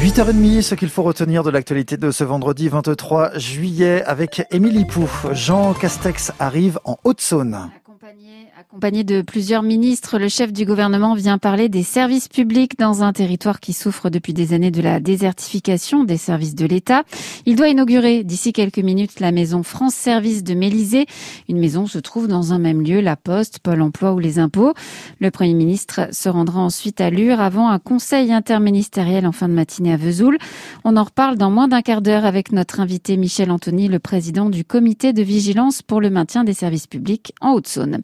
8h30, ce qu'il faut retenir de l'actualité de ce vendredi 23 juillet avec Émilie Pou. Jean Castex arrive en Haute-Saône. Accompagné de plusieurs ministres, le chef du gouvernement vient parler des services publics dans un territoire qui souffre depuis des années de la désertification des services de l'État. Il doit inaugurer d'ici quelques minutes la maison France Service de Mélisée. Une maison se trouve dans un même lieu, la Poste, Pôle emploi ou les impôts. Le Premier ministre se rendra ensuite à Lure avant un conseil interministériel en fin de matinée à Vesoul. On en reparle dans moins d'un quart d'heure avec notre invité Michel Anthony, le président du comité de vigilance pour le maintien des services publics en Haute-Saône.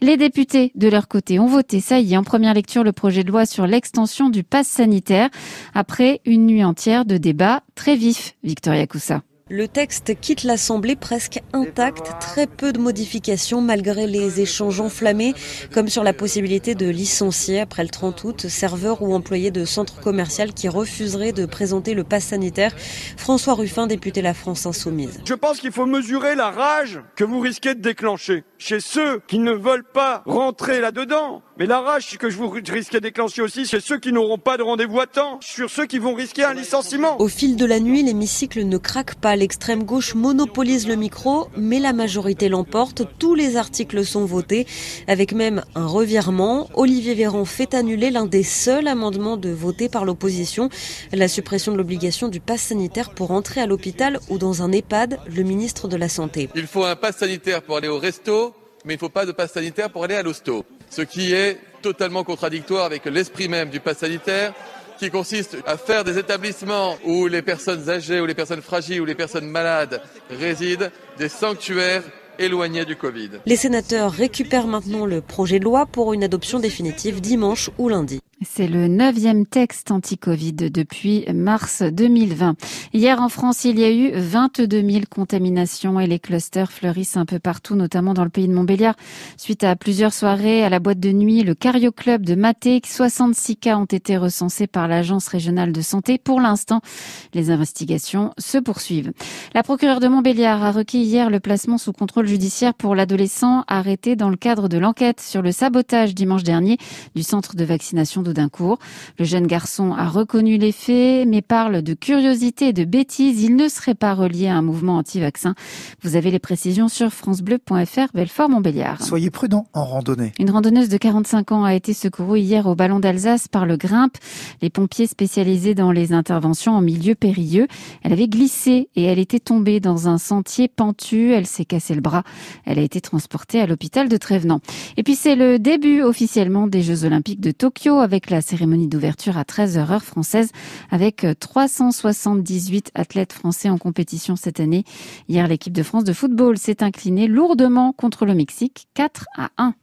Les députés, de leur côté, ont voté, ça y est, en première lecture, le projet de loi sur l'extension du pass sanitaire, après une nuit entière de débats très vifs. Victoria Coussa. Le texte quitte l'Assemblée presque intact, très peu de modifications malgré les échanges enflammés, comme sur la possibilité de licencier après le 30 août serveurs ou employés de centres commerciaux qui refuseraient de présenter le pass sanitaire. François Ruffin, député La France Insoumise. Je pense qu'il faut mesurer la rage que vous risquez de déclencher chez ceux qui ne veulent pas rentrer là-dedans. Mais la rage que je vous risquez de déclencher aussi, c'est ceux qui n'auront pas de rendez-vous à temps, sur ceux qui vont risquer un licenciement. Au fil de la nuit, l'hémicycle ne craque pas l'extrême gauche monopolise le micro, mais la majorité l'emporte. Tous les articles sont votés, avec même un revirement. Olivier Véran fait annuler l'un des seuls amendements de voter par l'opposition, la suppression de l'obligation du pass sanitaire pour entrer à l'hôpital ou dans un EHPAD, le ministre de la Santé. Il faut un pass sanitaire pour aller au resto, mais il ne faut pas de pass sanitaire pour aller à l'hosto. Ce qui est totalement contradictoire avec l'esprit même du pass sanitaire qui consiste à faire des établissements où les personnes âgées, ou les personnes fragiles, ou les personnes malades résident, des sanctuaires éloignés du Covid. Les sénateurs récupèrent maintenant le projet de loi pour une adoption définitive dimanche ou lundi. C'est le neuvième texte anti-Covid depuis mars 2020. Hier en France, il y a eu 22 000 contaminations et les clusters fleurissent un peu partout, notamment dans le pays de Montbéliard. Suite à plusieurs soirées à la boîte de nuit, le Cario Club de Maté, 66 cas ont été recensés par l'Agence régionale de santé. Pour l'instant, les investigations se poursuivent. La procureure de Montbéliard a requis hier le placement sous contrôle judiciaire pour l'adolescent arrêté dans le cadre de l'enquête sur le sabotage dimanche dernier du centre de vaccination d'Audincourt. Le jeune garçon a reconnu les faits, mais parle de curiosité et de bêtises. Il ne serait pas relié à un mouvement anti-vaccin. Vous avez les précisions sur francebleu.fr, Belfort-Montbéliard. Soyez prudent en randonnée. Une randonneuse de 45 ans a été secourue hier au Ballon d'Alsace par le Grimpe. Les pompiers spécialisés dans les interventions en milieu périlleux. Elle avait glissé et elle était tombée dans un sentier pentu. Elle s'est cassé le bras. Elle a été transportée à l'hôpital de Trévenant. Et puis c'est le début officiellement des Jeux Olympiques de Tokyo avec avec la cérémonie d'ouverture à 13h heure française avec 378 athlètes français en compétition cette année. Hier, l'équipe de France de football s'est inclinée lourdement contre le Mexique 4 à 1.